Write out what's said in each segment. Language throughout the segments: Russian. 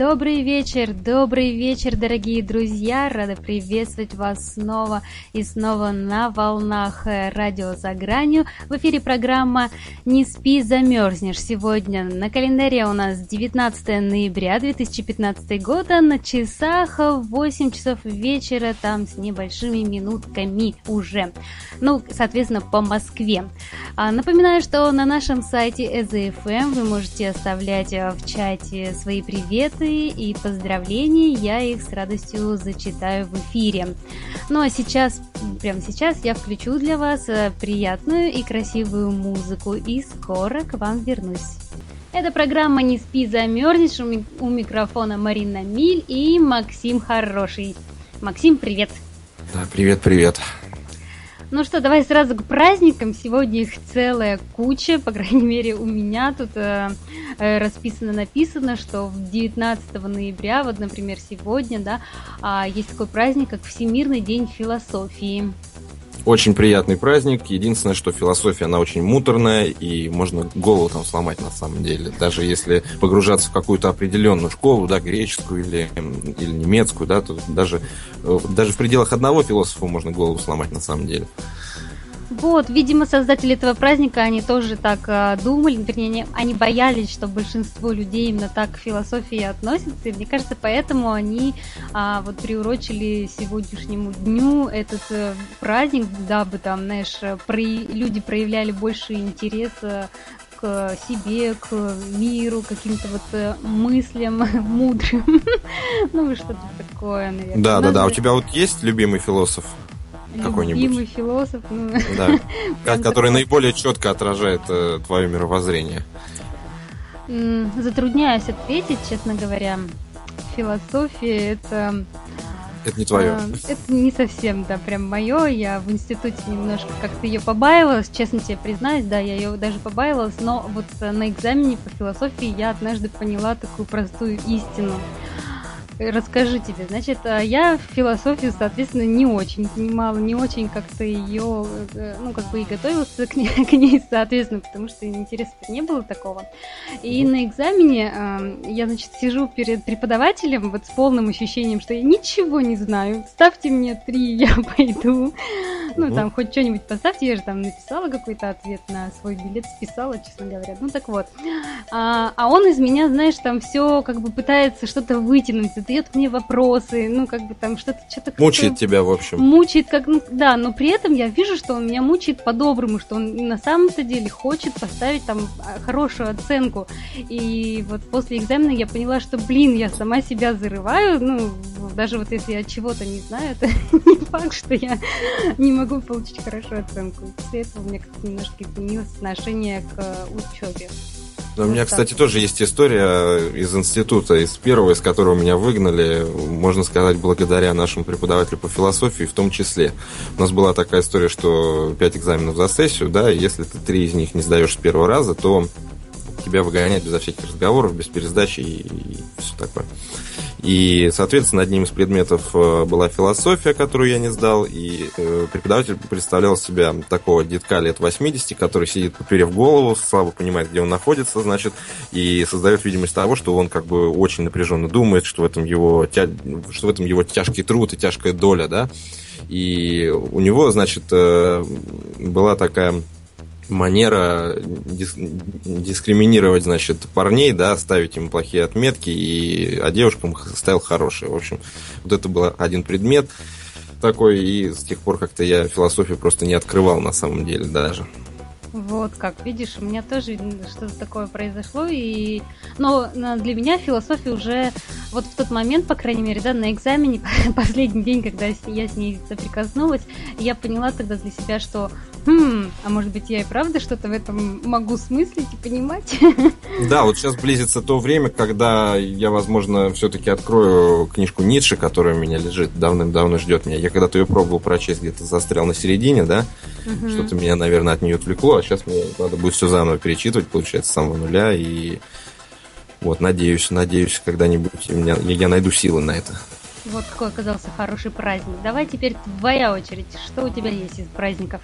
Добрый вечер, добрый вечер, дорогие друзья! Рада приветствовать вас снова и снова на волнах э, радио «За гранью». В эфире программа «Не спи, замерзнешь». Сегодня на календаре у нас 19 ноября 2015 года, на часах 8 часов вечера, там с небольшими минутками уже. Ну, соответственно, по Москве. А, напоминаю, что на нашем сайте EZFM вы можете оставлять э, в чате свои приветы, и поздравления, я их с радостью зачитаю в эфире. Ну а сейчас, прямо сейчас я включу для вас э, приятную и красивую музыку и скоро к вам вернусь. Это программа «Не спи, замерзнешь». У микрофона Марина Миль и Максим Хороший. Максим, привет! Да, привет, привет. Ну что, давай сразу к праздникам. Сегодня их целая куча, по крайней мере у меня тут э, э расписано, написано, что в 19 ноября, вот, например, сегодня, да, э, есть такой праздник, как Всемирный день философии. Очень приятный праздник. Единственное, что философия, она очень муторная, и можно голову там сломать на самом деле. Даже если погружаться в какую-то определенную школу, да, греческую или, или немецкую, да, то даже, э, даже в пределах одного философа можно голову сломать на самом деле. Вот, видимо, создатели этого праздника, они тоже так э, думали, вернее, они, боялись, что большинство людей именно так к философии относятся, и мне кажется, поэтому они э, вот приурочили сегодняшнему дню этот э, праздник, дабы там, знаешь, про... люди проявляли больше интереса к себе, к миру, каким-то вот э, мыслям мудрым. Ну, что-то такое, наверное. Да, да, да. У тебя вот есть любимый философ? Какой-нибудь. Любимый философ. Ну, да, который наиболее четко отражает э, твое мировоззрение. Затрудняюсь ответить, честно говоря. Философия это... Это не твое. А, это не совсем, да, прям мое. Я в институте немножко как-то ее побаивалась, честно тебе признаюсь, да, я ее даже побаивалась, но вот на экзамене по философии я однажды поняла такую простую истину расскажи тебе. Значит, а я философию, соответственно, не очень понимала, не очень как-то ее, э, ну, как бы и готовилась к ней, к ней соответственно, потому что интереса не было такого. И на экзамене э, я, значит, сижу перед преподавателем вот с полным ощущением, что я ничего не знаю. Ставьте мне три, я пойду. Ну, там, хоть что-нибудь поставьте. Я же там написала какой-то ответ на свой билет, списала, честно говоря. Ну, так вот. А, а он из меня, знаешь, там все как бы пытается что-то вытянуть задает мне вопросы, ну, как бы там что-то... что-то мучает тебя, в общем. Мучает, как, ну, да, но при этом я вижу, что он меня мучает по-доброму, что он на самом-то деле хочет поставить там а, хорошую оценку. И вот после экзамена я поняла, что, блин, я сама себя зарываю, ну, даже вот если я чего-то не знаю, это не факт, что я не могу получить хорошую оценку. После этого у меня как-то немножко изменилось отношение к учебе. У меня, кстати, тоже есть история из института, из первого, из которого меня выгнали, можно сказать, благодаря нашему преподавателю по философии в том числе. У нас была такая история, что пять экзаменов за сессию, да, и если ты три из них не сдаешь с первого раза, то тебя выгоняют безо всяких разговоров, без пересдачи и, и все такое. И, соответственно, одним из предметов э, была философия, которую я не сдал, и э, преподаватель представлял себя такого детка лет 80, который сидит, поперев голову, слабо понимает, где он находится, значит, и создает видимость того, что он как бы очень напряженно думает, что в этом его, что в этом его тяжкий труд и тяжкая доля, да, и у него, значит, э, была такая манера дис дискриминировать, значит, парней, да, ставить им плохие отметки, и, а девушкам ставил хорошие. В общем, вот это был один предмет такой, и с тех пор как-то я философию просто не открывал на самом деле даже. Вот как, видишь, у меня тоже что-то такое произошло, и... но для меня философия уже вот в тот момент, по крайней мере, да, на экзамене, последний день, когда я с ней соприкоснулась, я поняла тогда для себя, что хм, а может быть я и правда что-то в этом могу смыслить и понимать? Да, вот сейчас близится то время, когда я, возможно, все-таки открою книжку Ницше, которая у меня лежит, давным-давно ждет меня. Я когда-то ее пробовал прочесть, где-то застрял на середине, да, угу. что-то меня, наверное, от нее отвлекло, а сейчас мне надо будет все заново перечитывать, получается, с самого нуля, и вот, надеюсь, надеюсь, когда-нибудь меня, я найду силы на это. Вот какой оказался хороший праздник. Давай теперь твоя очередь. Что у тебя есть из праздников?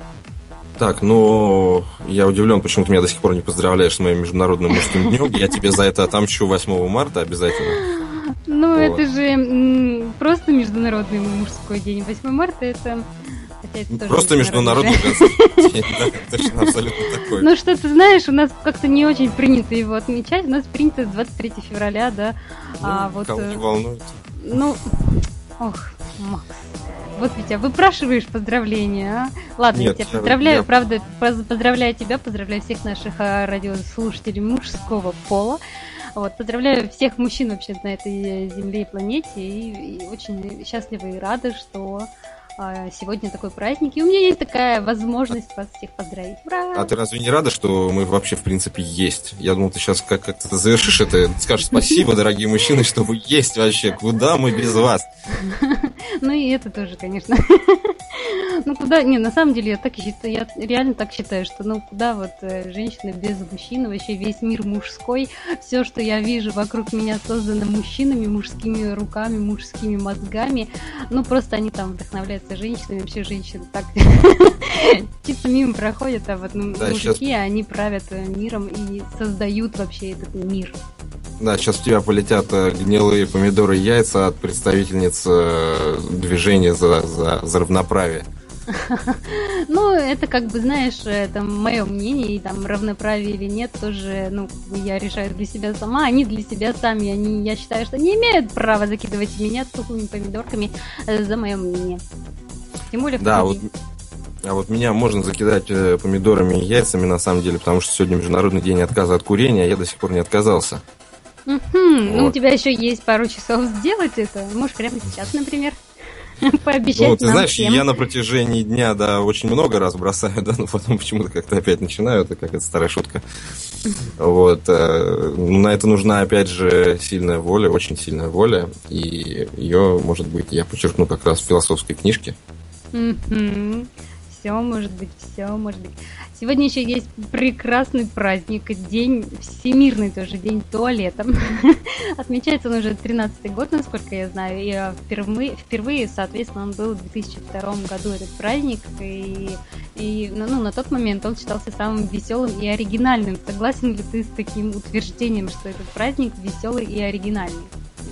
Так, ну, я удивлен, почему ты меня до сих пор не поздравляешь с моим международным мужским днем. Я тебе за это отомщу 8 марта обязательно. Ну, вот. это же просто международный мужской день. 8 марта это... это просто международный день, да, точно, абсолютно такой. Ну, что ты знаешь, у нас как-то не очень принято его отмечать. У нас принято 23 февраля, да. Ну, а вот... Э, волнует. Ну, ох, Макс. Вот ведь, а выпрашиваешь поздравления, а? Ладно, Нет, я тебя поздравляю, я... правда, поздравляю тебя, поздравляю всех наших а, радиослушателей мужского пола. Вот, поздравляю всех мужчин вообще на этой земле и планете, и, и очень счастлива и рада, что сегодня такой праздник, и у меня есть такая возможность вас всех поздравить. Ура! А ты разве не рада, что мы вообще, в принципе, есть? Я думал, ты сейчас как- как-то завершишь это, скажешь спасибо, дорогие мужчины, что вы есть вообще. Куда мы без вас? Ну и это тоже, конечно. Ну куда, не, на самом деле я так считаю, я реально так считаю, что ну куда вот э, женщины без мужчин, вообще весь мир мужской, все, что я вижу вокруг меня создано мужчинами, мужскими руками, мужскими мозгами, ну просто они там вдохновляются женщинами, вообще женщины так чисто мимо проходят, а вот ну, да, мужики, сейчас... они правят э, миром и создают вообще этот мир. Да, сейчас у тебя полетят э, гнилые помидоры и яйца от представительниц э, движения за, за, за равноправие. Ну, это как бы, знаешь, это мое мнение, и там равноправие или нет, тоже, ну, я решаю для себя сама, они для себя сами, они, я считаю, что не имеют права закидывать меня тухлыми помидорками за мое мнение. Тем более Да, вот а вот меня можно закидать помидорами и яйцами, на самом деле, потому что сегодня Международный день отказа от курения, а я до сих пор не отказался. Угу. Вот. Ну, у тебя еще есть пару часов сделать это. Можешь прямо сейчас, например. Пообещать ну, ты знаешь, всем. я на протяжении дня, да, очень много раз бросаю, да, но потом почему-то как-то опять начинаю, это как это старая шутка. Вот. Э, на это нужна, опять же, сильная воля, очень сильная воля, и ее, может быть, я подчеркну как раз в философской книжке. Все может быть, все может быть. Сегодня еще есть прекрасный праздник, день, всемирный тоже день туалета. Отмечается он уже 13-й год, насколько я знаю, и а, впервые, впервые, соответственно, он был в 2002 году этот праздник, и, и ну, ну, на тот момент он считался самым веселым и оригинальным. Согласен ли ты с таким утверждением, что этот праздник веселый и оригинальный?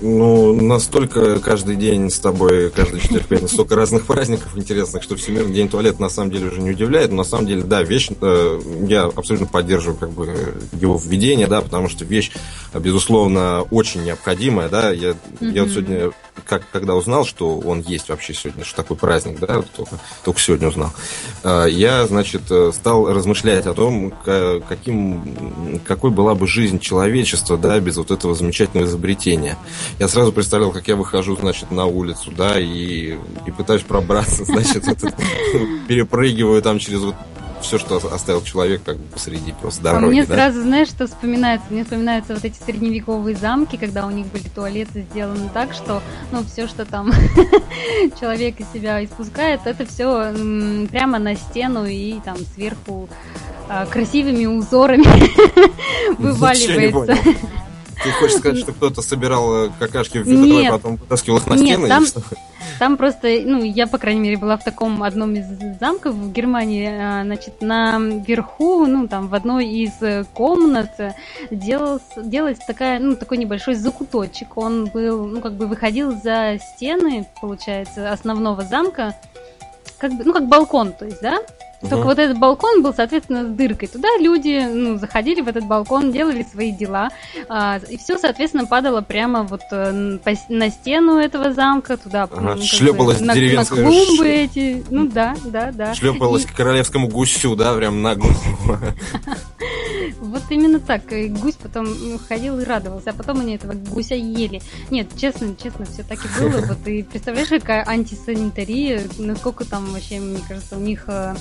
Ну, настолько каждый день с тобой, каждый четверг, пятница, столько разных праздников интересных, что Всемирный день туалета на самом деле уже не удивляет. Но на самом деле, да, вещь, э, я абсолютно поддерживаю как бы его введение, да, потому что вещь, безусловно, очень необходимая, да. Я, mm-hmm. я вот сегодня, как, когда узнал, что он есть вообще сегодня, что такой праздник, да, только, только сегодня узнал, э, я, значит, э, стал размышлять о том, каким, какой была бы жизнь человечества, да, без вот этого замечательного изобретения я сразу представлял, как я выхожу, значит, на улицу, да, и, и пытаюсь пробраться, значит, перепрыгиваю там через вот все, что оставил человек как бы посреди просто а дороги. А мне да? сразу, знаешь, что вспоминается? Мне вспоминаются вот эти средневековые замки, когда у них были туалеты сделаны так, что, ну, все, что там человек из себя испускает, это все прямо на стену и там сверху а, красивыми узорами вываливается. Ты хочешь сказать, что кто-то собирал э, какашки в ведро и потом вытаскивал их на нет, стены? Там, там просто, ну, я, по крайней мере, была в таком одном из замков в Германии, а, значит, на верху, ну, там, в одной из комнат делалась, делалась такая, ну, такой небольшой закуточек. Он был, ну, как бы выходил за стены, получается, основного замка, как бы, ну, как балкон, то есть, да? Только угу. вот этот балкон был, соответственно, с дыркой. Туда люди, ну, заходили в этот балкон, делали свои дела, а, и все, соответственно, падало прямо вот э, на стену этого замка, туда, ага, ну, шлепалось на, на клумбы эти, ну да, да, да. Шлепалось и... к королевскому гусю, да, прям на голову. Вот именно так. И гусь потом ходил и радовался, а потом они этого гуся ели. Нет, честно, честно, все так и было. Вот и представляешь, какая антисанитария, насколько там вообще, мне кажется, у них э,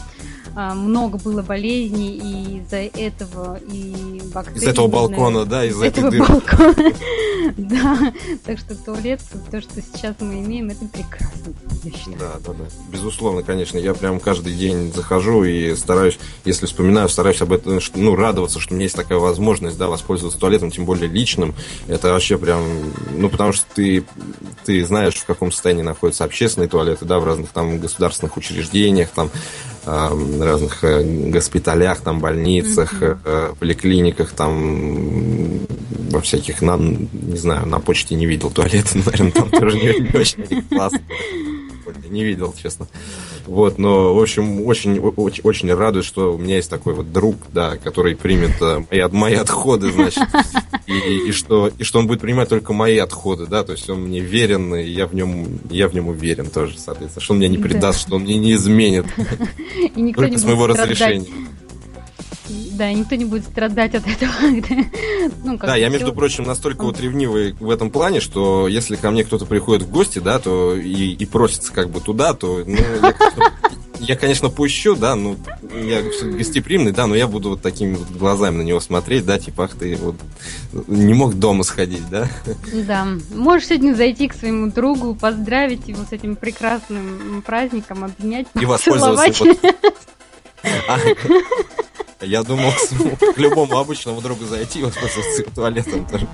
а, много было болезней, и из-за этого и бактерий. Из этого балкона, да, из-за этого балкона. Да, так что туалет, то, что сейчас мы имеем, это прекрасно. Да, да, да. Безусловно, конечно. Я прям каждый день захожу и стараюсь, если вспоминаю, стараюсь об этом, ну, радоваться, что у меня есть такая возможность, да, воспользоваться туалетом, тем более личным. Это вообще прям, ну, потому что ты, ты знаешь, в каком состоянии находятся общественные туалеты, да, в разных там государственных учреждениях, там, разных э, госпиталях, там, больницах, mm-hmm. поликлиниках, там, во всяких, на, не знаю, на почте не видел туалеты, наверное, там тоже не очень классно. Не видел, честно. Вот, но, в общем, очень, очень, очень радует, что у меня есть такой вот друг, да, который примет мои, мои отходы, значит, и, и, что, и что он будет принимать только мои отходы, да, то есть он мне верен, и я в нем, я в нем уверен тоже, соответственно, что он меня не предаст, да. что он мне не изменит. И никто только не с моего разрешения. Да, никто не будет страдать от этого. ну, да, я, между прочим, настолько вот ревнивый в этом плане, что если ко мне кто-то приходит в гости, да, то и, и просится как бы туда, то ну, я, я, конечно, пущу, да, ну, я гостеприимный, да, но я буду вот такими вот глазами на него смотреть, да, типа, ах ты вот не мог дома сходить, да? Да, можешь сегодня зайти к своему другу, поздравить его с этим прекрасным праздником, обнять, И воспользоваться а, я думал к любому обычному другу зайти и воспользоваться туалетом тоже.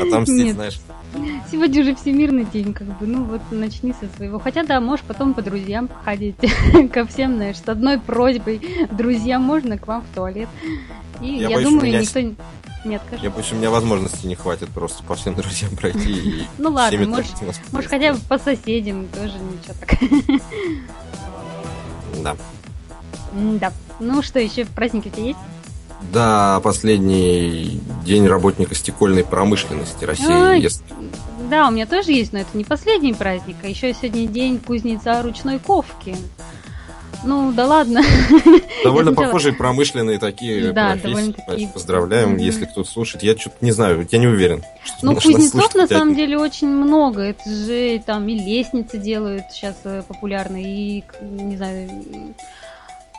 Отомстить, Нет. знаешь. Сегодня уже всемирный день, как бы, ну вот начни со своего. Хотя да, можешь потом по друзьям походить ко всем, знаешь, с одной просьбой. Друзьям можно к вам в туалет. И я, я думаю, меня... никто не... Нет, Я боюсь, у меня возможности не хватит просто по всем друзьям пройти. И ну ладно, можешь, можешь хотя бы по соседям, тоже ничего так. Да. Да. Ну что, еще праздники у тебя есть? Да, последний день работника стекольной промышленности России. А, Если... Да, у меня тоже есть, но это не последний праздник, а еще сегодня день кузнеца ручной ковки. Ну, да ладно. Довольно похожие промышленные такие да, профессии. Такие... Поздравляем, mm-hmm. если кто-то слушает. Я что-то не знаю, я не уверен. Ну, кузнецов на самом деле очень много. Это же там и лестницы делают сейчас э, популярные, и, не знаю,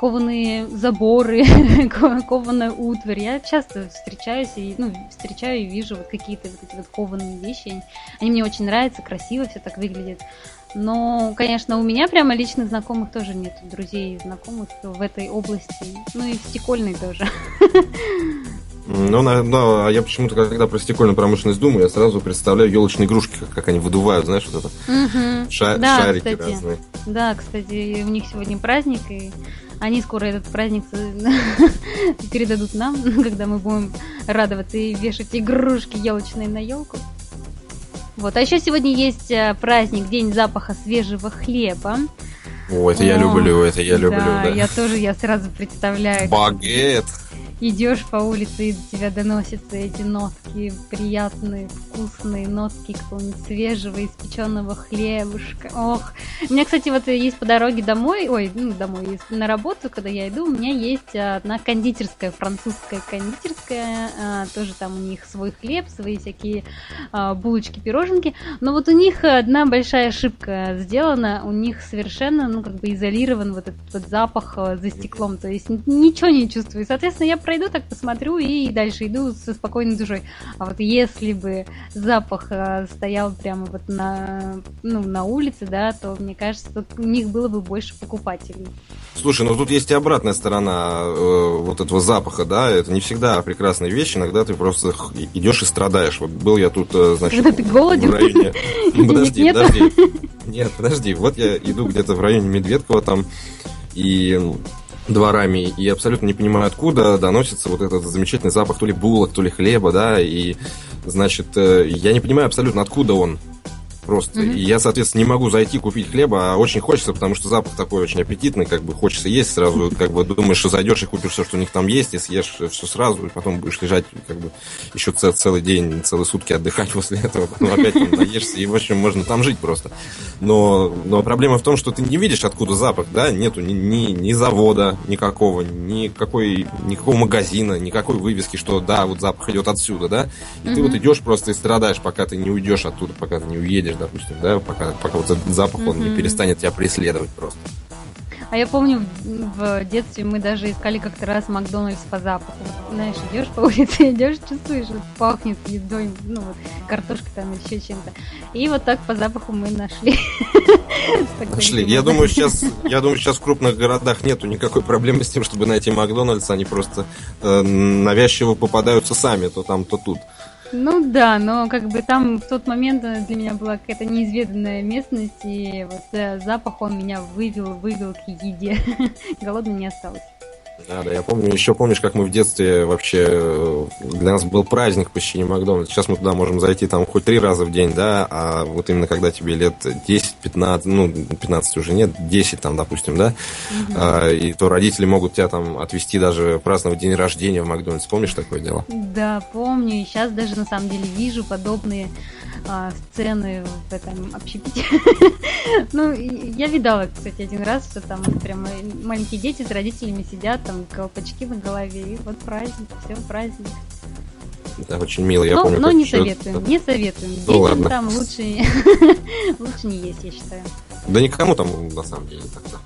кованые заборы, кованая утварь. Я часто встречаюсь и, ну, встречаю и вижу вот какие-то вот эти вот кованые вещи. Они мне очень нравятся, красиво все так выглядит. Но, конечно, у меня прямо личных знакомых тоже нет, друзей и знакомых в этой области. Ну и в стекольной тоже. Ну, да, а я почему-то, когда про стекольную промышленность думаю, я сразу представляю елочные игрушки, как, как они выдувают, знаешь, вот это. Угу. Ша- да, шарики кстати. разные. Да, кстати, у них сегодня праздник, и они скоро этот праздник передадут нам, когда мы будем радоваться и вешать игрушки елочные на елку. Вот, а еще сегодня есть э, праздник День запаха свежего хлеба. О, это О, я люблю, это я люблю, да. Я тоже, я сразу представляю. Багет идешь по улице, и до тебя доносятся эти нотки, приятные, вкусные нотки какого-нибудь свежего, испеченного хлебушка. Ох, у меня, кстати, вот есть по дороге домой, ой, ну, домой, на работу, когда я иду, у меня есть одна кондитерская, французская кондитерская, а, тоже там у них свой хлеб, свои всякие а, булочки, пироженки, но вот у них одна большая ошибка сделана, у них совершенно, ну, как бы изолирован вот этот вот запах а, за стеклом, то есть ничего не чувствую. Соответственно, я пройду, так посмотрю и дальше иду со спокойной душой. А вот если бы запах э, стоял прямо вот на, ну, на улице, да, то мне кажется, у них было бы больше покупателей. Слушай, ну тут есть и обратная сторона э, вот этого запаха, да, это не всегда прекрасная вещь, иногда ты просто идешь и страдаешь. Вот был я тут, э, значит, Когда ты голоден? в районе... Подожди, подожди. Нет, подожди, вот я иду где-то в районе Медведкова там, и дворами, и абсолютно не понимаю, откуда доносится вот этот замечательный запах то ли булок, то ли хлеба, да, и, значит, э, я не понимаю абсолютно, откуда он. Просто. Mm-hmm. И я, соответственно, не могу зайти купить хлеба, а очень хочется, потому что запах такой очень аппетитный, как бы хочется есть сразу, как бы думаешь, что зайдешь и купишь все, что у них там есть, и съешь все сразу, и потом будешь лежать, как бы, еще цел, целый день, целые сутки отдыхать после этого, потом опять там наешься, и, в общем, можно там жить просто. Но, но проблема в том, что ты не видишь, откуда запах, да, нету ни, ни, ни завода никакого, никакой, никакого магазина, никакой вывески, что да, вот запах идет отсюда, да, и mm-hmm. ты вот идешь просто и страдаешь, пока ты не уйдешь оттуда, пока ты не уедешь, допустим, да, пока, пока вот этот запах, mm-hmm. он не перестанет тебя преследовать просто. А я помню, в детстве мы даже искали как-то раз Макдональдс по запаху. Знаешь, идешь по улице, идешь, чувствуешь, вот пахнет едой, ну вот, картошка там еще чем-то. И вот так по запаху мы нашли. Нашли. Я думаю, сейчас, я думаю, сейчас в крупных городах нету никакой проблемы с тем, чтобы найти Макдональдс, они просто э, навязчиво попадаются сами, то там, то тут. Ну да, но как бы там в тот момент для меня была какая-то неизведанная местность, и вот э, запах он меня вывел, вывел к еде. Голодной не осталось. Да, да, я помню, еще помнишь, как мы в детстве вообще, э, для нас был праздник посещения Макдональдса. Сейчас мы туда можем зайти там хоть три раза в день, да, а вот именно когда тебе лет 10-15, ну, 15 уже нет, 10 там, допустим, да, угу. а, и то родители могут тебя там отвезти даже праздновать день рождения в Макдональдс. Помнишь такое дело? Да, помню, и сейчас даже на самом деле вижу подобные а, сцены в этом общепите. ну, я видала, кстати, один раз, что там прям маленькие дети с родителями сидят, там колпачки на голове, и вот праздник, все, праздник. Да, очень мило, я но, помню. Но не советуем, не советуем. Ну, Детям ладно. там лучше, лучше не есть, я считаю. Да никому там, на самом деле, так-то.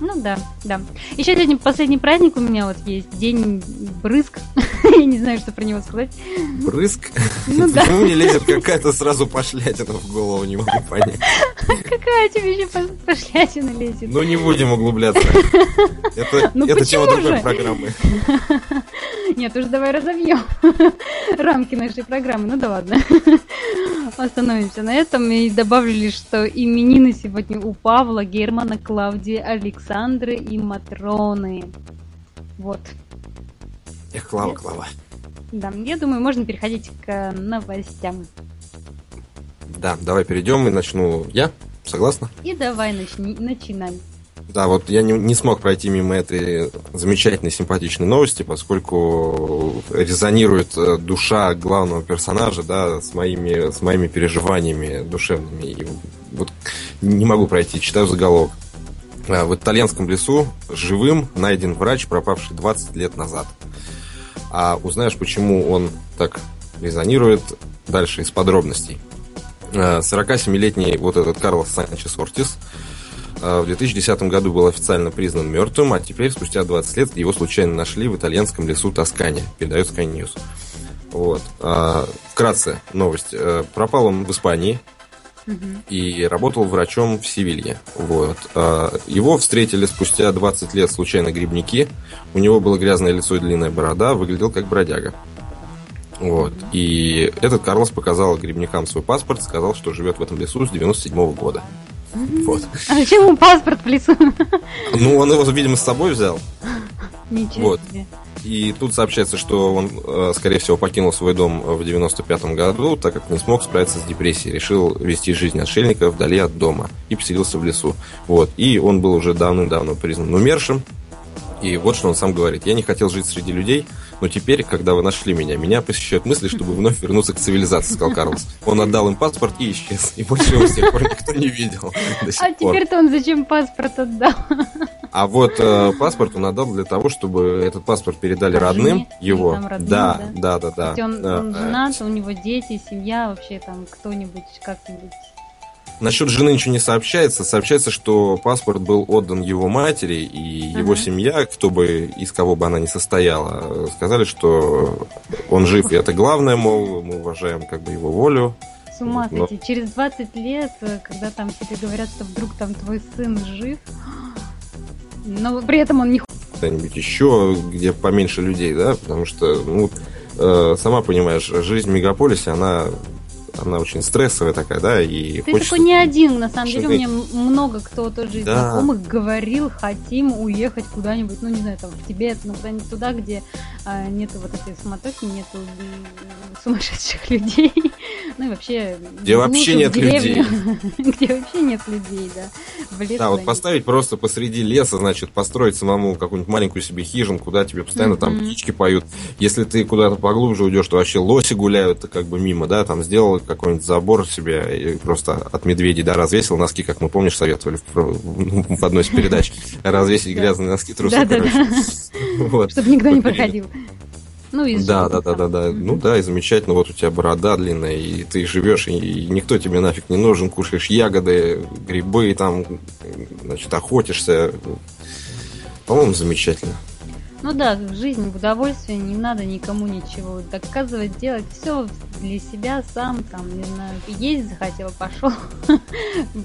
Ну да, да. Еще один последний праздник у меня вот есть. День брызг. Я не знаю, что про него сказать. Брызг? Ну да. Почему мне лезет какая-то сразу пошлятина в голову, не могу понять. Какая тебе еще пошлятина лезет? Ну не будем углубляться. Это, ну, это тема другой программы. Нет, уже давай разобьем рамки нашей программы. Ну да ладно. Остановимся на этом и добавлю лишь, что именины сегодня у Павла, Германа, Клавдии, Александры и Матроны. Вот. Эх, Клава, Клава. Да, я думаю, можно переходить к новостям. Да, давай перейдем и начну я. Согласна? И давай начни, начинай. Да, вот я не, не смог пройти мимо этой замечательной, симпатичной новости, поскольку резонирует э, душа главного персонажа, да, с моими, с моими переживаниями душевными. И вот не могу пройти, читаю заголовок. А, в итальянском лесу живым найден врач, пропавший 20 лет назад. А узнаешь, почему он так резонирует, дальше из подробностей. 47-летний а, вот этот Карлос Санчес Ортис – а, в 2010 году был официально признан мертвым, а теперь, спустя 20 лет, его случайно нашли в итальянском лесу Тоскане, передает Sky News. Вот. А, вкратце новость. Э, пропал он в Испании и работал врачом в Севилье. Вот. А, его встретили спустя 20 лет случайно грибники. У него было грязное лицо и длинная борода, выглядел как бродяга. Вот. И этот Карлос показал грибникам свой паспорт, сказал, что живет в этом лесу с 97 -го года. Вот. А зачем ему паспорт в лесу? Ну, он его, видимо, с собой взял. Ничего вот. себе. И тут сообщается, что он, э, скорее всего, покинул свой дом в 95-м году, так как не смог справиться с депрессией. Решил вести жизнь отшельника вдали от дома и поселился в лесу. Вот. И он был уже давным-давно признан умершим. И вот что он сам говорит. Я не хотел жить среди людей, но теперь, когда вы нашли меня, меня посещают мысли, чтобы вновь вернуться к цивилизации, сказал Карлос. Он отдал им паспорт и исчез. И больше его с тех пор никто не видел. А теперь-то он зачем паспорт отдал? А вот э, паспорт он отдал для того, чтобы этот паспорт передали родным его. Родным, да, да, да, да. да. Он, он женат, у него дети, семья, вообще там кто-нибудь как-нибудь Насчет жены ничего не сообщается. Сообщается, что паспорт был отдан его матери, и ага. его семья, кто бы из кого бы она ни состояла, сказали, что он жив, и это главное, мол, мы уважаем как бы его волю. С ума Но... через 20 лет, когда там тебе говорят, что вдруг там твой сын жив, но при этом он не куда-нибудь еще, где поменьше людей, да, потому что, ну, э, сама понимаешь, жизнь в мегаполисе, она она очень стрессовая такая, да, и Ты хочется... такой не один, на самом деле, у меня много кто тоже из да. знакомых говорил, хотим уехать куда-нибудь, ну, не знаю, там, в Тибет, ну, куда-нибудь туда, где а, нету вот этой суматохи, нету сумасшедших людей, Ну и вообще... Где вообще нет людей. Где вообще нет людей, да. В лес да, вот поставить просто посреди леса, значит, построить самому какую-нибудь маленькую себе хижинку, да, тебе постоянно там птички поют. Если ты куда-то поглубже уйдешь, то вообще лоси гуляют как бы мимо, да, там сделал какой-нибудь забор себе и просто от медведей, да, развесил носки, как мы, помнишь, советовали в, в одной из передач, развесить грязные носки, трусы, короче. Чтобы никто не проходил. Ну, и да, да, да, да, да. Ну да, и замечательно, вот у тебя борода длинная, и ты живешь, и никто тебе нафиг не нужен, кушаешь ягоды, грибы, там, значит, охотишься. По-моему, замечательно. Ну да, жизнь в удовольствие, не надо никому ничего доказывать, делать все для себя сам, там, не знаю, есть захотел, пошел,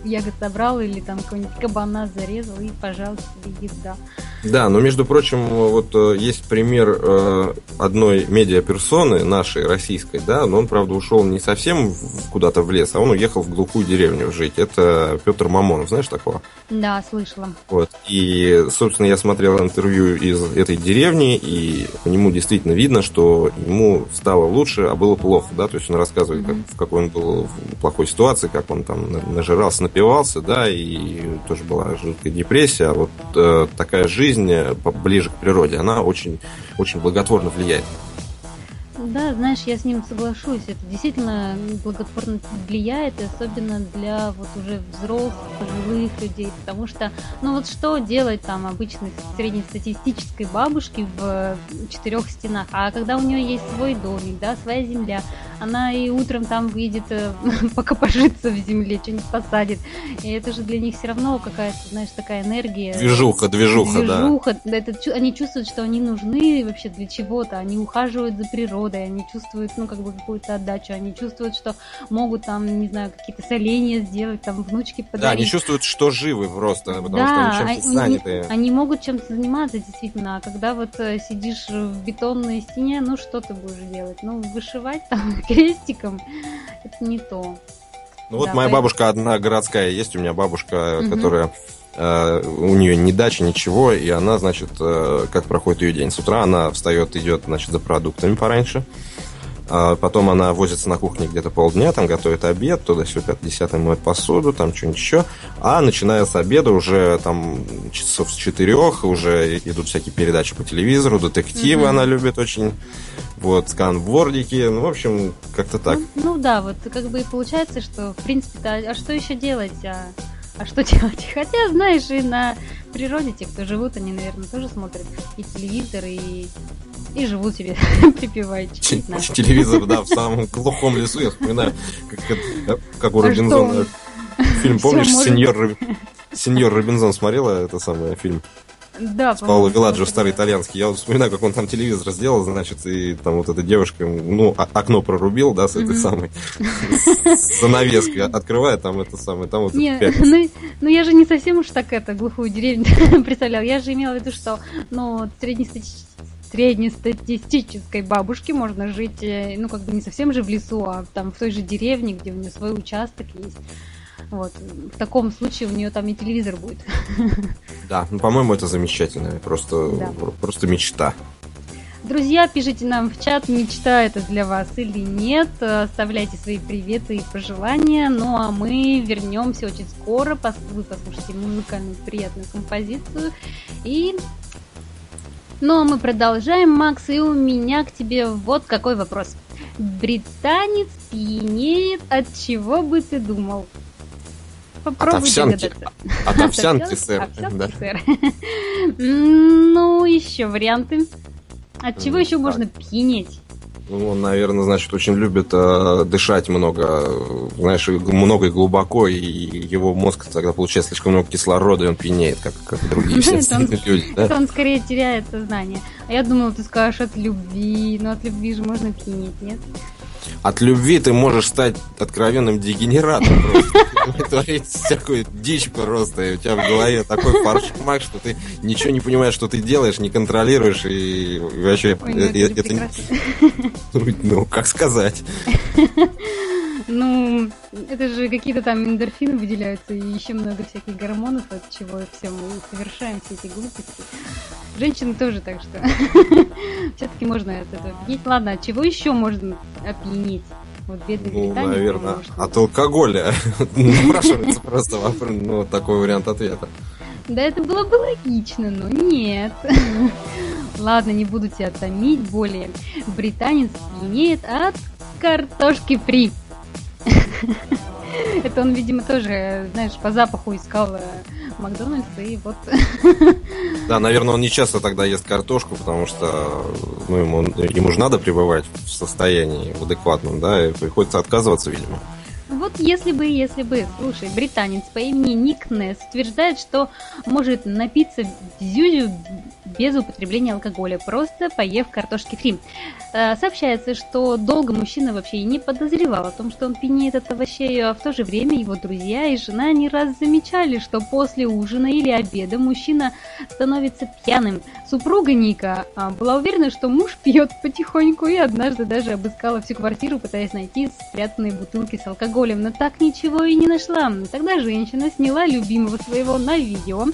ягод собрал или там какой-нибудь кабана зарезал и, пожалуйста, еда. Да, но между прочим, вот э, есть пример э, одной медиаперсоны нашей, российской, да, но он, правда, ушел не совсем куда-то в лес, а он уехал в глухую деревню жить. Это Петр Мамонов, знаешь такого? Да, слышала. Вот. И, собственно, я смотрел интервью из этой деревни, и по нему действительно видно, что ему стало лучше, а было плохо, да, то есть он рассказывает, как, в какой он был в плохой ситуации, как он там нажирался, напивался, да, и тоже была жуткая депрессия, а вот э, такая жизнь жизнь э, ближе к природе, она очень, очень благотворно влияет. Да, знаешь, я с ним соглашусь. Это действительно благотворно влияет, особенно для вот уже взрослых, пожилых людей, потому что, ну вот что делать там обычной среднестатистической бабушке в четырех стенах, а когда у нее есть свой домик, да, своя земля, она и утром там выйдет, э, пока пожиться в земле, что-нибудь посадит, и это же для них все равно какая-то, знаешь, такая энергия. Движуха, движуха, движуха да. Это, они чувствуют, что они нужны вообще для чего-то, они ухаживают за природой, они чувствуют, ну, как бы какую-то отдачу, они чувствуют, что могут там, не знаю, какие-то соленья сделать, там, внучки подарить. Да, они чувствуют, что живы просто, потому да, что они чем-то они, заняты. Они могут чем-то заниматься, действительно, а когда вот э, сидишь в бетонной стене, ну, что ты будешь делать? Ну, вышивать там крестиком, это не то. Ну вот да, моя поэтому... бабушка одна городская есть, у меня бабушка, угу. которая э, у нее ни дачи, ничего, и она, значит, э, как проходит ее день. С утра она встает, идет, значит, за продуктами пораньше. А потом она возится на кухне где-то полдня, там готовит обед, туда-сюда, 50 моет посуду, там что-нибудь еще. А начиная с обеда уже там часов с четырех уже идут всякие передачи по телевизору, детективы mm-hmm. она любит очень. Вот, сканвордики, ну, в общем, как-то так. Ну, ну да, вот как бы и получается, что, в принципе-то, а что еще делать? А а что делать? Хотя, знаешь, и на природе те, кто живут, они, наверное, тоже смотрят и телевизор, и, и живут себе припеваючи. Телевизор, да, в самом глухом лесу, я вспоминаю, как, как у а Робинзона. Фильм, помнишь, сеньор, сеньор Робинзон смотрела это самое фильм? Да, с Пауло Виладжо, старый итальянский. Я вот вспоминаю, как он там телевизор сделал, значит, и там вот эта девушка, ну, окно прорубил, да, с этой самой занавеской открывает, там это самое, там вот Не, ну, ну я же не совсем уж так это, глухую деревню представлял. Я же имела в виду, что, ну, среднестатистический среднестатистической бабушке можно жить, э, ну, как бы не совсем же в лесу, а там в той же деревне, где у нее свой участок есть. Вот. В таком случае у нее там и телевизор будет. Да, ну, по-моему, это замечательно. Просто, да. просто мечта. Друзья, пишите нам в чат, мечта это для вас или нет. Оставляйте свои приветы и пожелания. Ну а мы вернемся очень скоро. Вы послушаете музыкальную приятную композицию. И ну а мы продолжаем, Макс, и у меня к тебе вот какой вопрос. Британец пьянеет, от чего бы ты думал? Попробуй от овсянки, от овсянки, сэр. Ну, еще варианты. От чего еще можно пьянеть? Ну, он, наверное, значит, очень любит э, дышать много, знаешь, много и глубоко, и его мозг тогда получает слишком много кислорода, и он пьянеет, как, как другие все люди. Он скорее теряет сознание. А я думала, ты скажешь от любви, но от любви же можно пьянеть, нет? От любви ты можешь стать откровенным дегенератом просто. Творить всякую дичь просто. И у тебя в голове такой фаршмак, что ты ничего не понимаешь, что ты делаешь, не контролируешь. И вообще Ой, ну, это, это, это Ну, как сказать. Ну, это же какие-то там эндорфины выделяются и еще много всяких гормонов, от чего все мы совершаем все эти глупости. Женщины тоже, так что все-таки можно от этого опьянеть. Ладно, от чего еще можно опьянеть? Вот бедный Ну, британец. наверное, может, от алкоголя напрашивается просто вопрос, ну, такой вариант ответа. Да это было бы логично, но нет. Ладно, не буду тебя томить более. Британец пьянеет от картошки фри. Это он, видимо, тоже, знаешь, по запаху искал э, Макдональдс, и вот... Да, наверное, он не часто тогда ест картошку, потому что ну, ему, ему же надо пребывать в состоянии в адекватном, да, и приходится отказываться, видимо. Вот если бы, если бы, слушай, британец по имени Ник Несс утверждает, что может напиться зюзю без употребления алкоголя, просто поев картошки фри. Э, Сообщается, что долго мужчина вообще и не подозревал о том, что он пьянеет от овощей, а в то же время его друзья и жена не раз замечали, что после ужина или обеда мужчина становится пьяным. Супруга Ника а, была уверена, что муж пьет потихоньку и однажды даже обыскала всю квартиру, пытаясь найти спрятанные бутылки с алкоголем, но так ничего и не нашла. Тогда женщина сняла любимого своего на видео.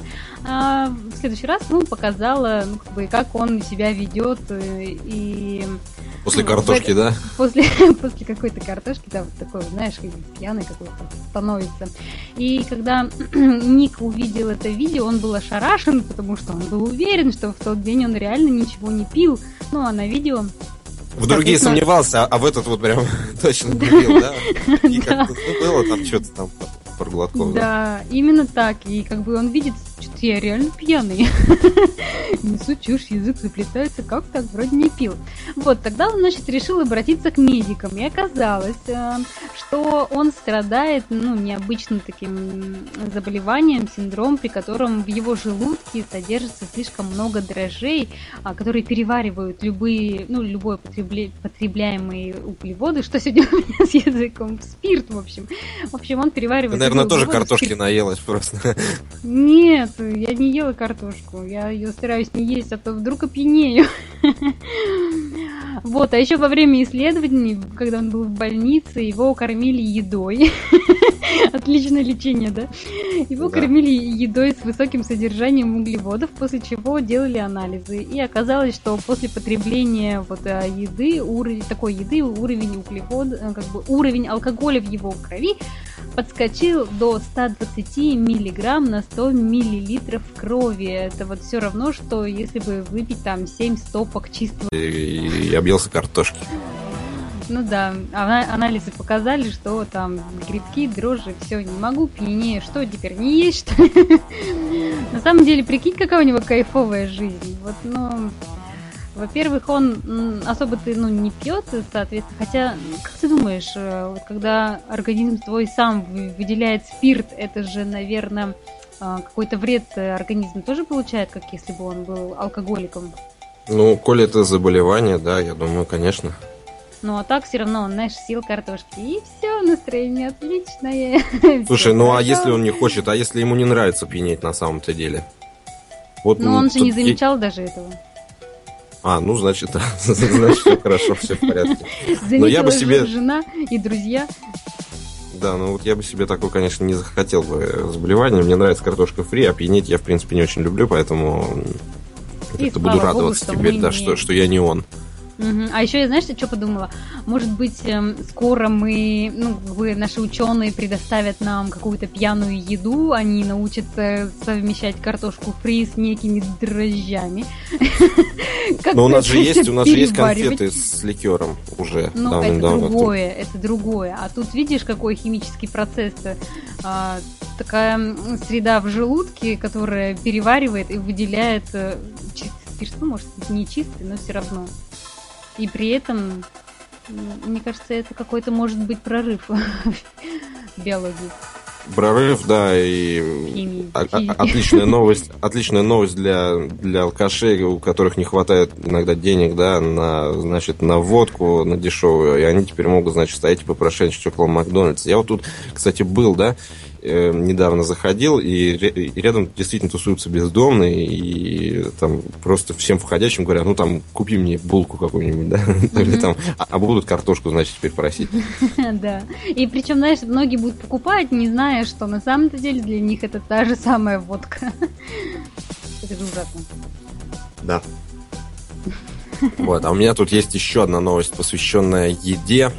А в следующий раз ему показала, ну, как бы, как он себя ведет э, и После Ну, картошки, да? после, после какой-то картошки, да, вот такой, знаешь, пьяный какой-то становится. И когда Ник увидел это видео, он был ошарашен, потому что он был уверен, что в тот день он реально ничего не пил. Ну, а на видео... В другие сомневался, а- а в этот вот прям точно любил, да? И Да. как-то было там что-то там пару глотков, да? Да, именно так. И как бы он видит, что я реально пьяный. Несу чушь, язык заплетается, как так, вроде не пил. Вот, тогда он, значит, решил обратиться к медикам. И оказалось, э, что он страдает, ну, необычным таким заболеванием, синдром, при котором в его желудке содержится слишком много дрожжей, а, которые переваривают любые, ну, любое потребле- потребляемые углеводы, что сегодня у меня с языком, спирт, в общем. В общем, он переваривает... Ты, наверное, тоже картошки наелась просто. Нет, я не ела картошку. Я ее стараюсь не есть, а то вдруг опьянею. Вот, а еще во время исследований, когда он был в больнице, его кормили едой. Отличное лечение, да? Его Да. кормили едой с высоким содержанием углеводов, после чего делали анализы. И оказалось, что после потребления вот э, еды, уровень такой еды, уровень углевод, э, как бы уровень алкоголя в его крови подскочил до 120 миллиграмм на 100 миллилитров крови. Это вот все равно, что если бы выпить там 7 стопок чистого. И объелся картошки. Ну да, ана- анализы показали, что там грибки, дрожжи, все, не могу, пьянее, что теперь, не есть, что ли? На самом деле, прикинь, какая у него кайфовая жизнь. Вот, ну, во-первых, он особо ты, ну, не пьет, соответственно, хотя, как ты думаешь, э, вот когда организм твой сам вы- выделяет спирт, это же, наверное, какой-то вред э, организм тоже получает, как если бы он был алкоголиком. Ну, коли это заболевание, да, я думаю, конечно. Ну а так все равно он, знаешь, съел картошки. И все, настроение отличное. Слушай, ну а если он не хочет, а если ему не нравится пьянеть на самом-то деле? Вот, Но он же не замечал даже этого. А, ну, значит. Значит, все хорошо, все в порядке. Но я бы себе- же жена и друзья. Да, ну вот я бы себе такое, конечно, не захотел бы заболевание. Мне нравится картошка фри, а пьянеть я, в принципе, не очень люблю, поэтому И слава буду богу, радоваться что теперь, да, не- что, что я не он. Мгм. А еще я, знаешь, что подумала? Может быть, эм, скоро мы, ну, как бы наши ученые предоставят нам какую-то пьяную еду, они научатся совмещать картошку фри с некими дрожжами. Но у нас же есть, у нас же есть конфеты с ликером уже Ну, это другое, это другое. А тут видишь, какой химический процесс а, такая среда в желудке, которая переваривает и выделяет э, чистый спирт, ну, может быть, не чистый, но все равно. И при этом, мне кажется, это какой-то может быть прорыв в биологии, Прорыв, да, и химии. отличная новость, отличная новость для, для алкашей, у которых не хватает иногда денег, да, на, значит, на водку, на дешевую, и они теперь могут, значит, стоять и попрошайничать около Макдональдса. Я вот тут, кстати, был, да, э, недавно заходил, и, рядом действительно тусуются бездомные, и там просто всем входящим говорят, ну там, купи мне булку какую-нибудь, да, или там, а а будут картошку, значит, теперь просить. Да. И причем, знаешь, многие будут покупать, не зная, что на самом-то деле для них это та же самая водка. Это же ужасно. Да. Вот, а у меня тут есть еще одна новость, посвященная еде.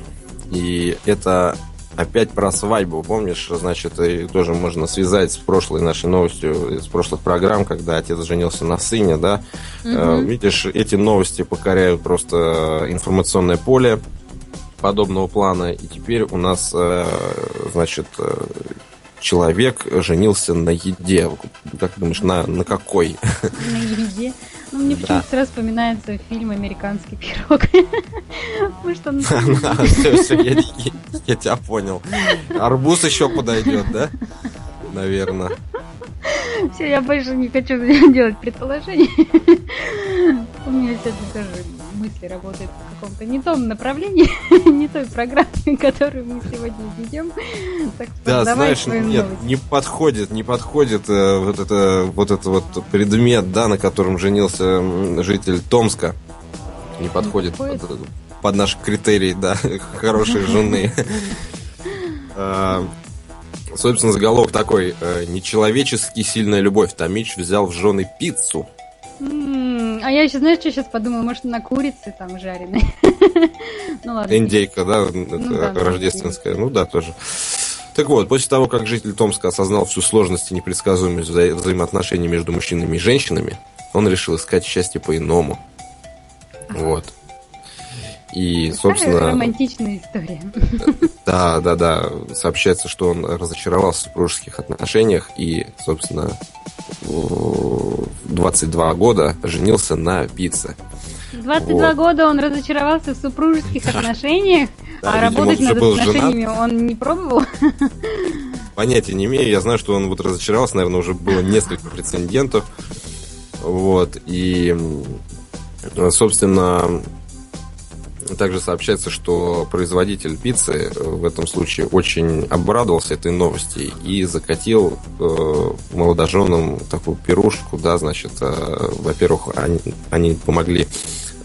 И это опять про свадьбу, помнишь, значит, и тоже можно связать с прошлой нашей новостью, из прошлых программ, когда отец женился на сыне, да. Угу. Видишь, эти новости покоряют просто информационное поле подобного плана, и теперь у нас, э, значит, э, человек женился на еде. Как думаешь, на, на какой? На еде? Ну, мне почему-то сразу вспоминается фильм «Американский пирог». Может, он... Все, все, я тебя понял. Арбуз еще подойдет, да? Наверное. Все, я больше не хочу делать предположений. У меня сегодня тоже мысли работают в каком-то не том направлении, не той программе, которую мы сегодня ведем. Так что да, знаешь, нет, новости. не подходит, не подходит э, вот это вот это вот предмет, да, на котором женился житель Томска. Не подходит, не подходит? Под, под наш критерий, да, хорошей жены. А, собственно, заголовок такой. Э, Нечеловечески сильная любовь. Томич взял в жены пиццу. А я еще, знаешь, что сейчас подумала? Может, на курице там жареной. ну ладно. Индейка, да, ну, да рождественская. Ну да, тоже. Так вот, после того, как житель Томска осознал всю сложность и непредсказуемость вза- взаимоотношений между мужчинами и женщинами, он решил искать счастье по-иному. Вот. И, собственно... Романтичная история. Да, да, да. Сообщается, что он разочаровался в супружеских отношениях и, собственно, 22 года женился на пицце. 22 вот. года он разочаровался в супружеских отношениях, да, а работать над отношениями женат. он не пробовал. Понятия не имею. Я знаю, что он вот разочаровался, наверное, уже было несколько прецедентов. Вот. И, собственно, также сообщается, что производитель пиццы э, в этом случае очень обрадовался этой новости и закатил э, молодоженам такую пирушку, да, значит, э, во-первых, они, они помогли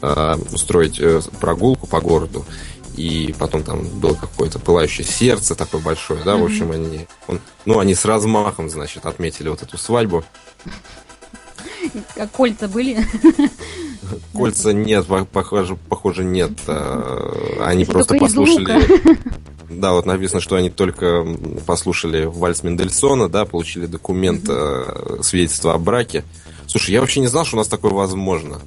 э, устроить э, прогулку по городу, и потом там было какое-то пылающее сердце такое большое, да, mm-hmm. в общем, они, он, ну, они с размахом, значит, отметили вот эту свадьбу. А кольца были? Кольца нет, похоже, похоже нет. А, они просто послушали... Да, вот написано, что они только послушали вальс Мендельсона, да, получили документ mm свидетельства о браке. Слушай, я вообще не знал, что у нас такое возможно.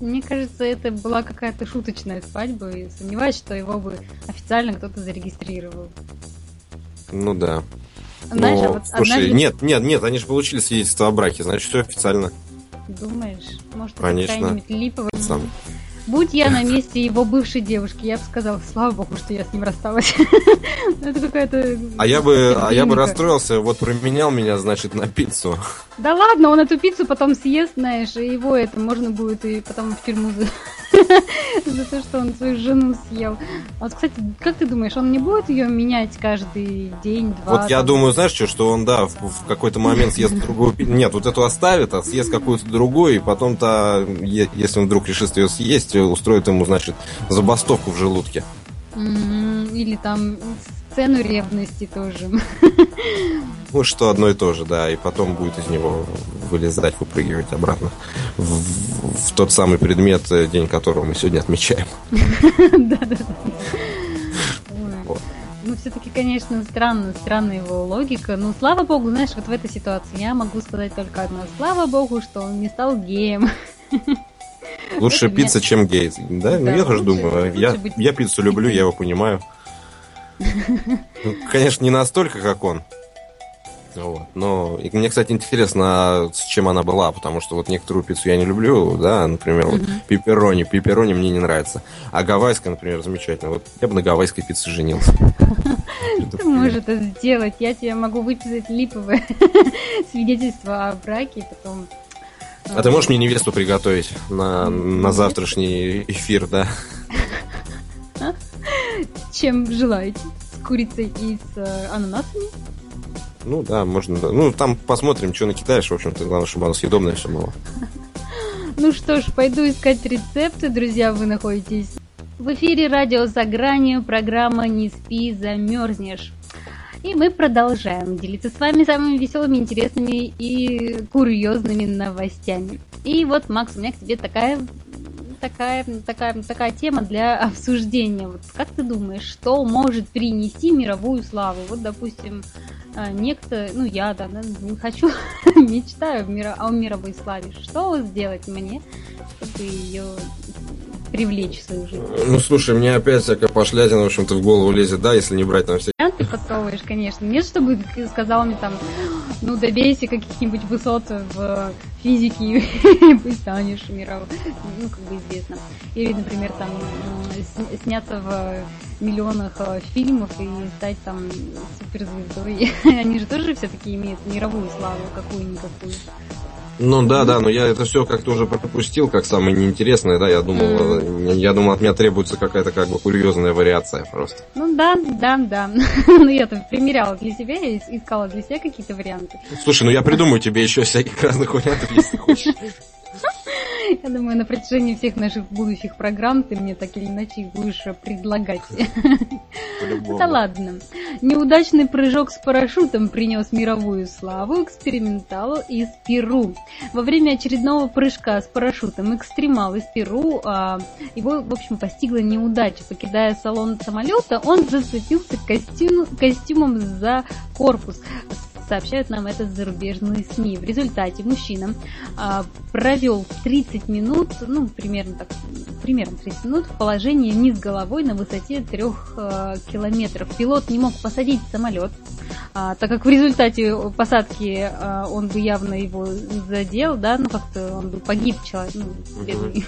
Мне кажется, это была какая-то шуточная свадьба, и сомневаюсь, что его бы официально кто-то зарегистрировал. Ну да. Знаешь, Но, а вот слушай, однажды... нет, нет, нет, они же получили свидетельство о браке, значит, все официально. Думаешь? Может, Конечно. это какая-нибудь липовая... Сам. Будь я на месте его бывшей девушки, я бы сказала, слава богу, что я с ним рассталась. Ну, это какая-то... А я бы, а я бы расстроился, вот променял меня, значит, на пиццу. Да ладно, он эту пиццу потом съест, знаешь, и его это можно будет и потом в тюрьму за то, что он свою жену съел. Вот, кстати, как ты думаешь, он не будет ее менять каждый день, два? Вот я думаю, знаешь что, что он, да, в, в какой-то момент съест другую Нет, вот эту оставит, а съест какую-то другую, и потом-то, если он вдруг решит ее съесть, устроит ему, значит, забастовку в желудке. Или там сцену ревности тоже. Ну, что одно и то же, да, и потом будет из него вылезать, выпрыгивать обратно в, в тот самый предмет, э, день которого мы сегодня отмечаем. Да-да-да. Ну, все-таки, конечно, странно, странная его логика. Ну, слава богу, знаешь, вот в этой ситуации я могу сказать только одно. Слава богу, что он не стал геем. Лучше пицца, чем гей. Да, ну я тоже думаю. Я, я пиццу люблю, я его понимаю. Ну, конечно, не настолько, как он. Вот. Но и мне, кстати, интересно, с чем она была, потому что вот некоторую пиццу я не люблю, да, например, вот пепперони, пепперони мне не нравится. А гавайская, например, замечательно. Вот я бы на гавайской пицце женился. Ты можешь это сделать. Я тебе могу выписать липовое свидетельство о браке, потом а ты можешь мне невесту приготовить на, на завтрашний эфир, да? Чем желаете? С курицей и с э, ананасами? Ну да, можно. Ну, там посмотрим, что накидаешь. В общем-то, главное, чтобы оно съедобное все было. Ну что ж, пойду искать рецепты, друзья, вы находитесь. В эфире радио «За гранью», программа «Не спи, замерзнешь». И мы продолжаем делиться с вами самыми веселыми, интересными и курьезными новостями. И вот, Макс, у меня к тебе такая такая, такая, такая тема для обсуждения. Вот как ты думаешь, что может принести мировую славу? Вот, допустим, а, некто, ну я, да, не хочу, мечтаю о мировой славе. Что сделать мне, чтобы ее привлечь в свою жизнь. Ну, слушай, мне опять всякая пошлятина, в общем-то, в голову лезет, да, если не брать там все... Ты подсовываешь, конечно. Нет, чтобы сказал мне там, ну, добейся каких-нибудь высот в физике и станешь мировым, ну, как бы известно. Или, например, там, сняться в миллионах э, фильмов и стать там суперзвездой. Они же тоже все-таки имеют мировую славу какую-никакую. Ну да, да, но я это все как-то уже пропустил, как самое неинтересное, да, я думал, mm. я думал, от меня требуется какая-то как бы курьезная вариация просто. Ну да, да, да. ну я-то примеряла для себя, я искала для себя какие-то варианты. Слушай, ну я придумаю тебе еще всяких разных вариантов, если хочешь. Я думаю, на протяжении всех наших будущих программ ты мне так или иначе их будешь предлагать. Это ладно. Неудачный прыжок с парашютом принес мировую славу эксперименталу из Перу. Во время очередного прыжка с парашютом экстремал из Перу, а, его, в общем, постигла неудача. Покидая салон самолета, он зацепился костюм, костюмом за корпус сообщают нам это зарубежные СМИ. В результате мужчина а, провел 30 минут, ну, примерно так, примерно 30 минут в положении вниз головой на высоте 3 а, километров. Пилот не мог посадить самолет, а, так как в результате посадки а, он бы явно его задел, да, ну как-то он бы погиб человек, ну, бедный.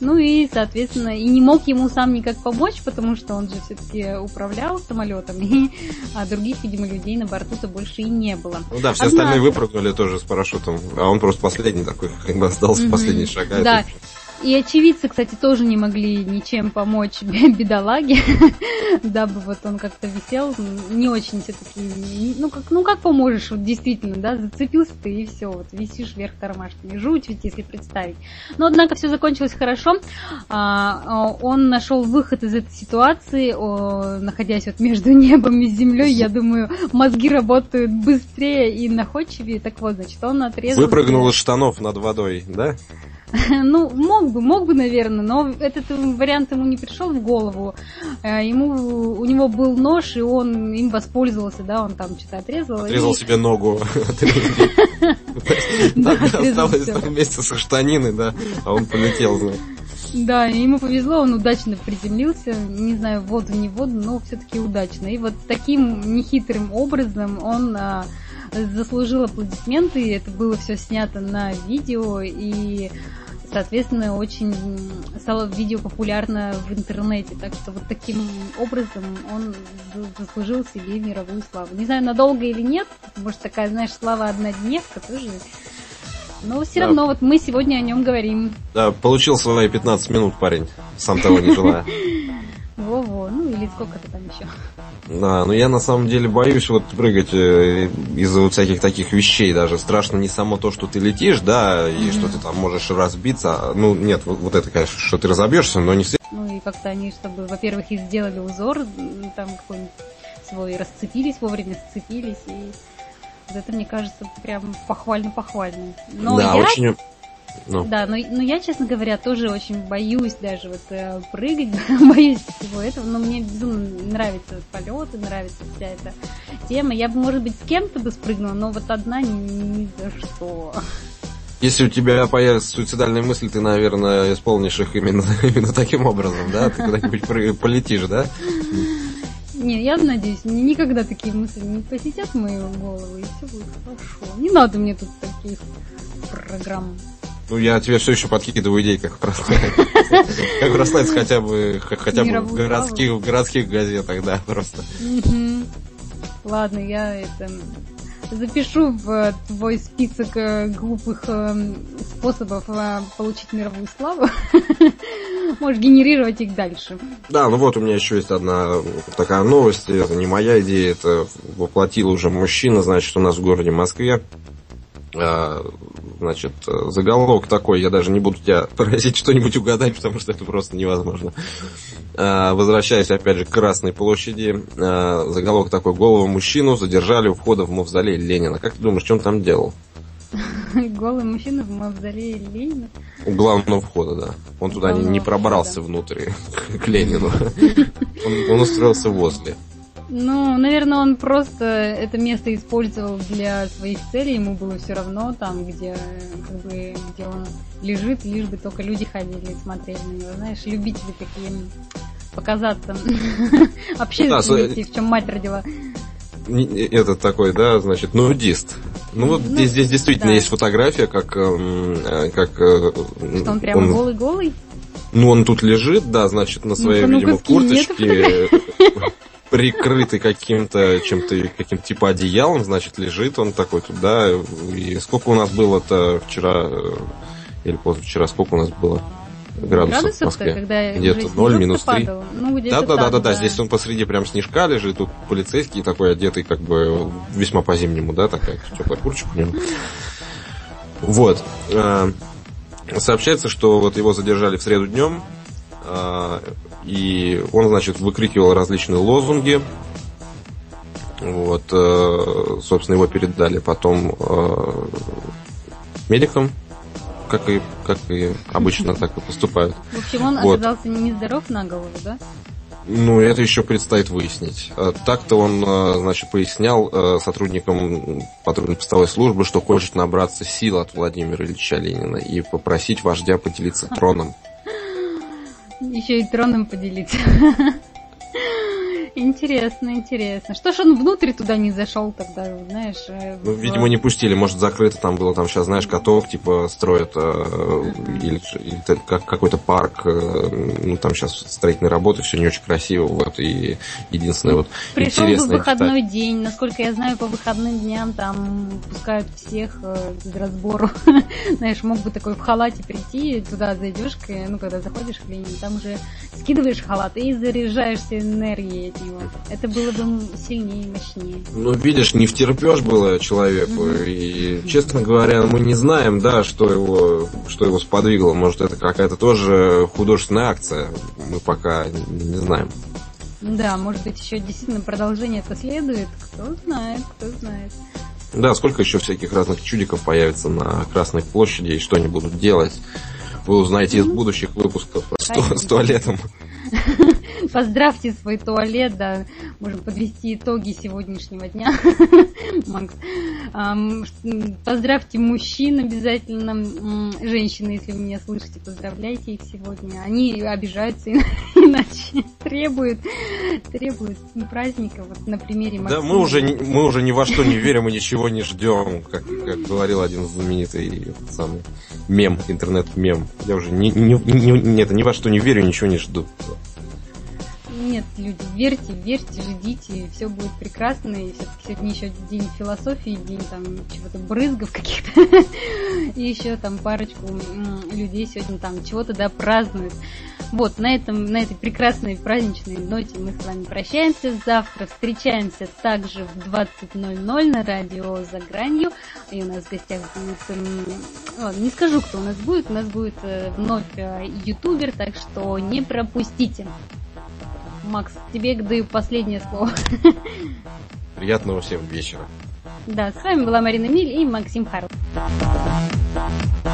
Ну и, соответственно, и не мог ему сам никак помочь, потому что он же все-таки управлял самолетом, и а других, видимо, людей на борту-то больше и не было. Ну да, все Однако... остальные выпрыгнули тоже с парашютом, а он просто последний такой, как бы остался mm-hmm. последний шаг. Да, и очевидцы, кстати, тоже не могли ничем помочь бедолаге, дабы вот он как-то висел, не очень все-таки, ну как, ну как поможешь, вот действительно, да, зацепился ты и все, вот висишь вверх тормашками, жуть ведь, если представить. Но, однако, все закончилось хорошо, а, а, он нашел выход из этой ситуации, находясь вот между небом и землей, я думаю, мозги работают быстрее и находчивее, так вот, значит, он отрезал... Выпрыгнул из штанов над водой, да? Ну, мог бы, мог бы, наверное, но этот вариант ему не пришел в голову. Э, ему, у него был нож, и он им воспользовался, да, он там что-то отрезал. Отрезал и... себе ногу. Осталось вместе со штаниной, да, а он полетел, Да, ему повезло, он удачно приземлился, не знаю, в воду, не в воду, но все-таки удачно. И вот таким нехитрым образом он а, заслужил аплодисменты, это было все снято на видео, и соответственно, очень стало видео популярно в интернете. Так что вот таким образом он заслужил себе мировую славу. Не знаю, надолго или нет, может такая, знаешь, слава однодневка тоже. Но все да. равно вот мы сегодня о нем говорим. Да, получил свои 15 минут парень, сам того не желая. Во-во, ну или сколько-то там еще. Да, но я на самом деле боюсь вот прыгать э, из-за вот всяких таких вещей даже. Страшно не само то, что ты летишь, да, и mm-hmm. что ты там можешь разбиться. Ну, нет, вот, вот это, конечно, что ты разобьешься, но не все. Ну и как-то они, чтобы, во-первых, и сделали узор, там какой-нибудь свой, расцепились вовремя, сцепились, и вот это, мне кажется, прям похвально-похвально. Но да, я... очень ну. Да, но, но я, честно говоря, тоже очень боюсь даже вот э, прыгать, боюсь всего этого, но мне безумно нравятся полеты, нравится вся эта тема. Я бы, может быть, с кем-то бы спрыгнула, но вот одна ни, ни за что. Если у тебя появятся суицидальные мысли, ты, наверное, исполнишь их именно, именно таким образом, да? Ты куда-нибудь полетишь, да? Не, я надеюсь, мне никогда такие мысли не посетят мою голову, и все будет хорошо. Не надо мне тут таких программ. Ну, я тебе все еще подкидываю идеи, как. Как прославить хотя бы хотя бы в городских, в городских газетах, да, просто. Ладно, я это запишу в твой список э, глупых э, способов э, получить мировую славу. Можешь генерировать их дальше. Да, ну вот у меня еще есть одна такая новость. Это не моя идея, это воплотил уже мужчина, значит, у нас в городе Москве. Значит, заголовок такой, я даже не буду тебя просить что-нибудь угадать, потому что это просто невозможно. А, возвращаясь опять же к Красной площади, а, заголовок такой, голову мужчину задержали у входа в мавзолей Ленина. Как ты думаешь, что он там делал? Голый мужчина в мавзолее Ленина? У главного входа, да. Он туда не, не пробрался входа. внутрь к Ленину. Он, он устроился возле. Ну, наверное, он просто это место использовал для своих целей, ему было все равно там, где, как бы, где он лежит, лишь бы только люди ходили и смотрели на него. Знаешь, любители такие показаться общественности, в чем мать родила. Этот такой, да, значит, нудист. Ну вот ну, здесь, здесь действительно да. есть фотография, как... Эм, э, как э, Что он прямо голый-голый? Ну, он тут лежит, да, значит, на своей, ну видимо, курточке прикрытый каким-то чем-то, каким-то типа одеялом, значит, лежит он такой туда. И сколько у нас было-то вчера э, или позавчера, сколько у нас было? градусов, градусов в Москве. Когда где-то 0, минус 3. Ну, да, да, да, да, да, здесь он посреди прям снежка лежит, тут полицейский такой одетый, как бы весьма по-зимнему, да, такая теплая курточка у него. Вот. Э, сообщается, что вот его задержали в среду днем, э, и он, значит, выкрикивал различные лозунги. Вот, э, собственно, его передали потом медикам, как и, как и обычно так и поступают. В общем, он вот. оказался нездоров на голову, да? Ну, это еще предстоит выяснить. Э, так-то он, э, значит, пояснял э, сотрудникам патрульно-постовой службы, что хочет набраться сил от Владимира Ильича Ленина и попросить вождя поделиться троном. Еще и троном поделиться. Интересно, интересно. Что ж он внутрь туда не зашел тогда, знаешь? Э, ну, в... видимо, не пустили, может, закрыто там было, там сейчас, знаешь, каток, типа, строят, э, или, или как, какой-то парк, э, ну, там сейчас строительные работы, все не очень красиво, вот, и единственное, вот, Пришел бы выходной деталь. день, насколько я знаю, по выходным дням там пускают всех э, без разбору. знаешь, мог бы такой в халате прийти, туда зайдешь, ну, когда заходишь в Ленин, там уже скидываешь халат и заряжаешься энергией от него. Это было бы сильнее и мощнее. Ну, видишь, не втерпешь было человеку. Угу. И, честно говоря, мы не знаем, да, что его, что его сподвигло. Может, это какая-то тоже художественная акция. Мы пока не знаем. Да, может быть, еще действительно продолжение это следует. Кто знает, кто знает. Да, сколько еще всяких разных чудиков появится на Красной площади и что они будут делать. Вы узнаете из будущих выпусков с, туалетом. Поздравьте свой туалет, да, можем подвести итоги сегодняшнего дня. Макс. Поздравьте мужчин обязательно, женщины, если вы меня слышите, поздравляйте их сегодня. Они обижаются, иначе требуют, требуют праздника, вот на примере Максима. Да, мы уже, мы уже ни во что не верим и ничего не ждем, как, как говорил один знаменитый самый мем, интернет-мем. Я уже ни, ни, ни, ни, это, ни во что не верю, ничего не жду нет, люди, верьте, верьте, ждите, все будет прекрасно, и все-таки сегодня еще день философии, день там чего-то брызгов каких-то, и еще там парочку людей сегодня там чего-то, да, празднуют. Вот, на, этом, на этой прекрасной праздничной ноте мы с вами прощаемся. Завтра встречаемся также в 20.00 на радио «За гранью». И у нас в гостях будет... Не скажу, кто у нас будет. У нас будет э, вновь э, ютубер, так что не пропустите. Макс, тебе даю последнее слово. Приятного всем вечера. Да, с вами была Марина Миль и Максим Харл.